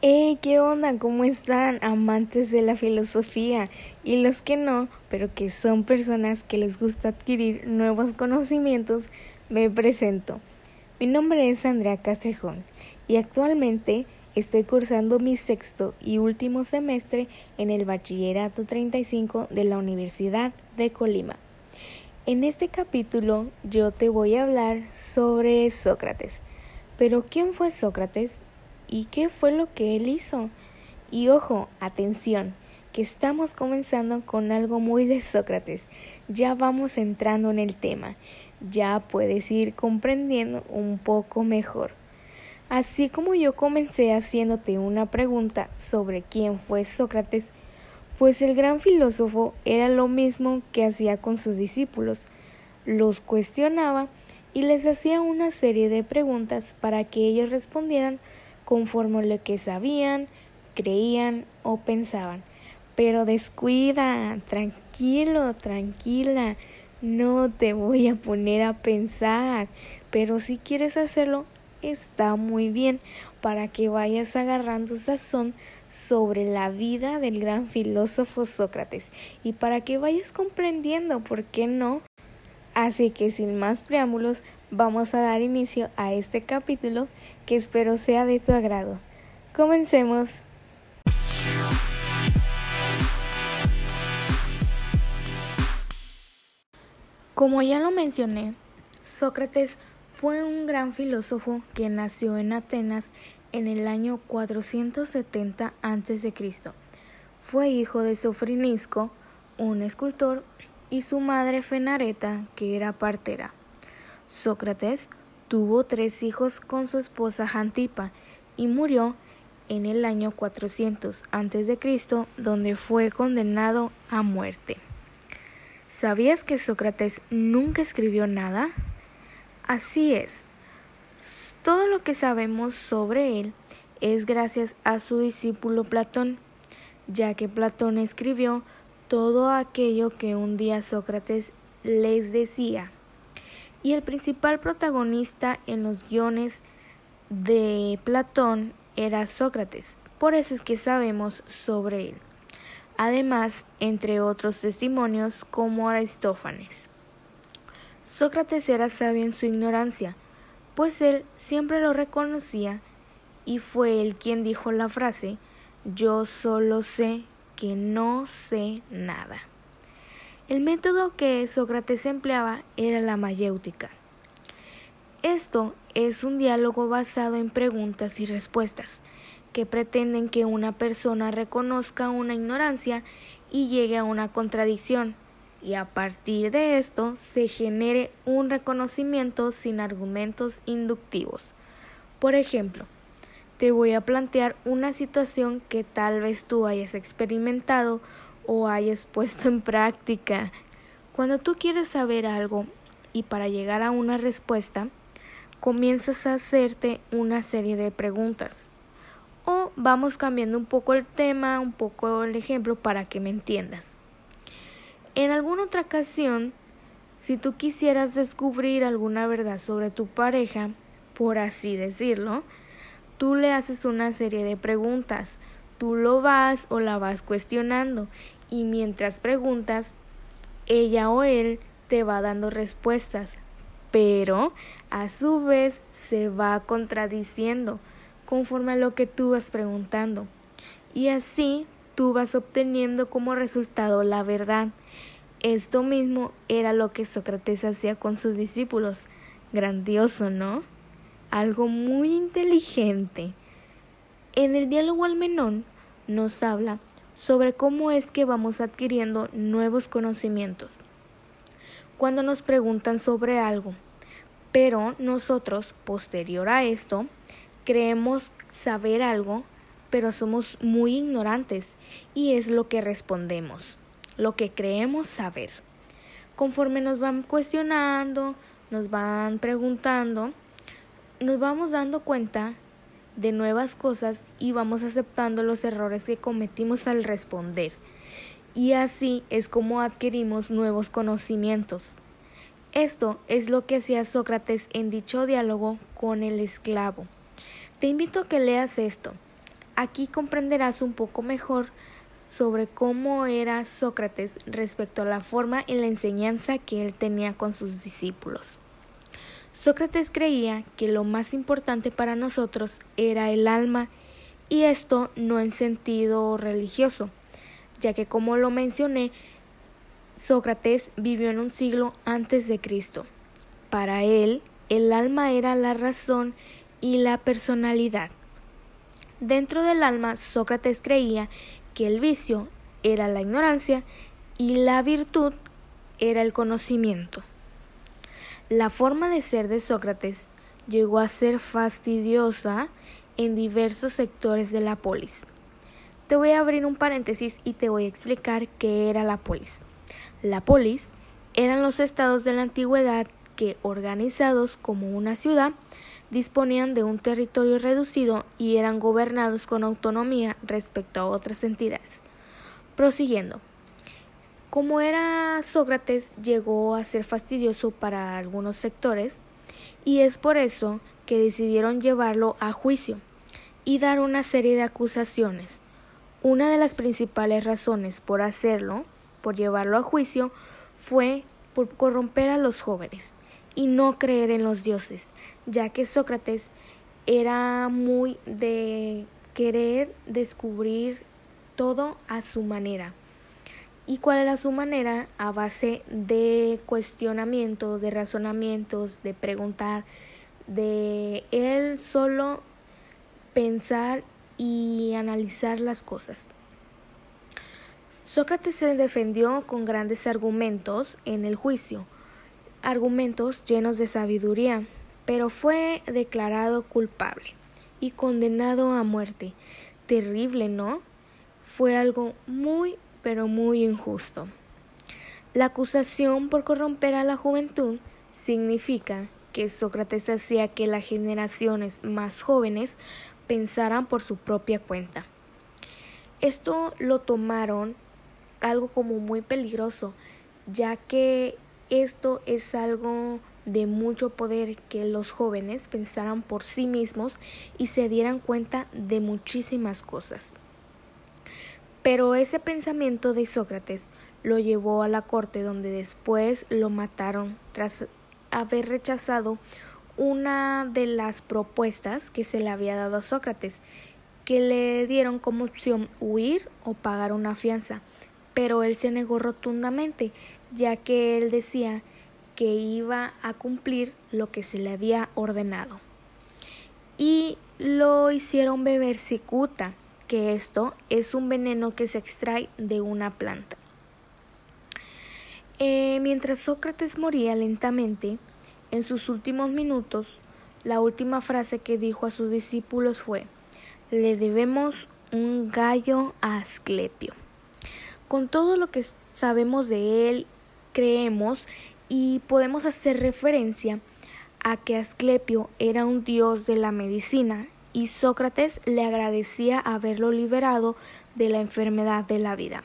¡Hey! ¿Qué onda? ¿Cómo están amantes de la filosofía? Y los que no, pero que son personas que les gusta adquirir nuevos conocimientos, me presento. Mi nombre es Andrea Castrejón y actualmente estoy cursando mi sexto y último semestre en el Bachillerato 35 de la Universidad de Colima. En este capítulo yo te voy a hablar sobre Sócrates. Pero ¿quién fue Sócrates? y qué fue lo que él hizo. Y ojo, atención, que estamos comenzando con algo muy de Sócrates. Ya vamos entrando en el tema. Ya puedes ir comprendiendo un poco mejor. Así como yo comencé haciéndote una pregunta sobre quién fue Sócrates, pues el gran filósofo era lo mismo que hacía con sus discípulos. Los cuestionaba y les hacía una serie de preguntas para que ellos respondieran conforme lo que sabían, creían o pensaban. Pero descuida, tranquilo, tranquila, no te voy a poner a pensar, pero si quieres hacerlo, está muy bien para que vayas agarrando sazón sobre la vida del gran filósofo Sócrates y para que vayas comprendiendo por qué no. Así que sin más preámbulos, vamos a dar inicio a este capítulo que espero sea de tu agrado. Comencemos. Como ya lo mencioné, Sócrates fue un gran filósofo que nació en Atenas en el año 470 a.C. Fue hijo de Sofrinisco, un escultor, y su madre Fenareta, que era partera. Sócrates tuvo tres hijos con su esposa Jantipa y murió en el año 400 a.C., donde fue condenado a muerte. ¿Sabías que Sócrates nunca escribió nada? Así es. Todo lo que sabemos sobre él es gracias a su discípulo Platón, ya que Platón escribió todo aquello que un día Sócrates les decía y el principal protagonista en los guiones de Platón era Sócrates, por eso es que sabemos sobre él. Además, entre otros testimonios como Aristófanes. Sócrates era sabio en su ignorancia, pues él siempre lo reconocía y fue él quien dijo la frase yo solo sé que no sé nada. El método que Sócrates empleaba era la mayéutica. Esto es un diálogo basado en preguntas y respuestas, que pretenden que una persona reconozca una ignorancia y llegue a una contradicción, y a partir de esto se genere un reconocimiento sin argumentos inductivos. Por ejemplo, te voy a plantear una situación que tal vez tú hayas experimentado o hayas puesto en práctica. Cuando tú quieres saber algo y para llegar a una respuesta, comienzas a hacerte una serie de preguntas. O vamos cambiando un poco el tema, un poco el ejemplo para que me entiendas. En alguna otra ocasión, si tú quisieras descubrir alguna verdad sobre tu pareja, por así decirlo, tú le haces una serie de preguntas tú lo vas o la vas cuestionando y mientras preguntas, ella o él te va dando respuestas, pero a su vez se va contradiciendo conforme a lo que tú vas preguntando. Y así tú vas obteniendo como resultado la verdad. Esto mismo era lo que Sócrates hacía con sus discípulos. Grandioso, ¿no? Algo muy inteligente. En el diálogo al menón nos habla sobre cómo es que vamos adquiriendo nuevos conocimientos. Cuando nos preguntan sobre algo, pero nosotros, posterior a esto, creemos saber algo, pero somos muy ignorantes y es lo que respondemos, lo que creemos saber. Conforme nos van cuestionando, nos van preguntando, nos vamos dando cuenta de nuevas cosas y vamos aceptando los errores que cometimos al responder. y así es como adquirimos nuevos conocimientos. Esto es lo que hacía Sócrates en dicho diálogo con el esclavo. Te invito a que leas esto. Aquí comprenderás un poco mejor sobre cómo era Sócrates respecto a la forma y la enseñanza que él tenía con sus discípulos. Sócrates creía que lo más importante para nosotros era el alma y esto no en sentido religioso, ya que como lo mencioné, Sócrates vivió en un siglo antes de Cristo. Para él, el alma era la razón y la personalidad. Dentro del alma, Sócrates creía que el vicio era la ignorancia y la virtud era el conocimiento. La forma de ser de Sócrates llegó a ser fastidiosa en diversos sectores de la polis. Te voy a abrir un paréntesis y te voy a explicar qué era la polis. La polis eran los estados de la antigüedad organizados como una ciudad, disponían de un territorio reducido y eran gobernados con autonomía respecto a otras entidades. Prosiguiendo. Como era Sócrates, llegó a ser fastidioso para algunos sectores y es por eso que decidieron llevarlo a juicio y dar una serie de acusaciones. Una de las principales razones por hacerlo, por llevarlo a juicio, fue por corromper a los jóvenes y no creer en los dioses, ya que Sócrates era muy de querer descubrir todo a su manera. ¿Y cuál era su manera? A base de cuestionamiento, de razonamientos, de preguntar, de él solo pensar y analizar las cosas. Sócrates se defendió con grandes argumentos en el juicio, argumentos llenos de sabiduría, pero fue declarado culpable y condenado a muerte. Terrible, ¿no? Fue algo muy, pero muy injusto. La acusación por corromper a la juventud significa que Sócrates hacía que las generaciones más jóvenes pensaran por su propia cuenta. Esto lo tomaron algo como muy peligroso, ya que esto es algo de mucho poder que los jóvenes pensaran por sí mismos y se dieran cuenta de muchísimas cosas. Pero ese pensamiento de Sócrates lo llevó a la corte donde después lo mataron tras haber rechazado una de las propuestas que se le había dado a Sócrates, que le dieron como opción huir o pagar una fianza pero él se negó rotundamente, ya que él decía que iba a cumplir lo que se le había ordenado. Y lo hicieron beber cicuta, que esto es un veneno que se extrae de una planta. Eh, mientras Sócrates moría lentamente, en sus últimos minutos, la última frase que dijo a sus discípulos fue, le debemos un gallo a Asclepio. Con todo lo que sabemos de él, creemos y podemos hacer referencia a que Asclepio era un dios de la medicina y Sócrates le agradecía haberlo liberado de la enfermedad de la vida.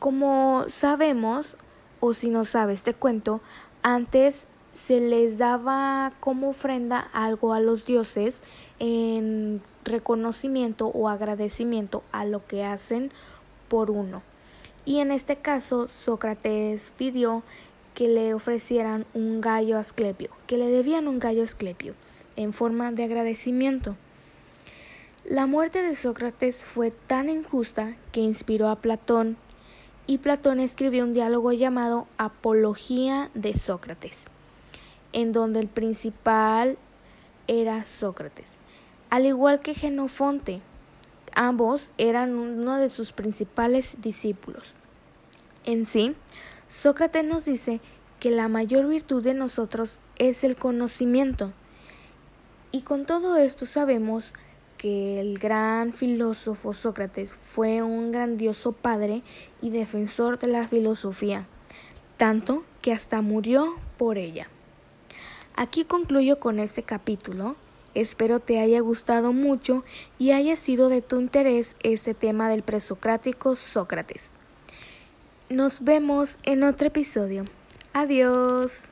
Como sabemos, o si no sabes te cuento, antes se les daba como ofrenda algo a los dioses en reconocimiento o agradecimiento a lo que hacen por uno y en este caso Sócrates pidió que le ofrecieran un gallo a Asclepio, que le debían un gallo a Asclepio, en forma de agradecimiento. La muerte de Sócrates fue tan injusta que inspiró a Platón, y Platón escribió un diálogo llamado Apología de Sócrates, en donde el principal era Sócrates, al igual que Genofonte, Ambos eran uno de sus principales discípulos. En sí, Sócrates nos dice que la mayor virtud de nosotros es el conocimiento. Y con todo esto sabemos que el gran filósofo Sócrates fue un grandioso padre y defensor de la filosofía, tanto que hasta murió por ella. Aquí concluyo con este capítulo Espero te haya gustado mucho y haya sido de tu interés este tema del presocrático Sócrates. Nos vemos en otro episodio. Adiós.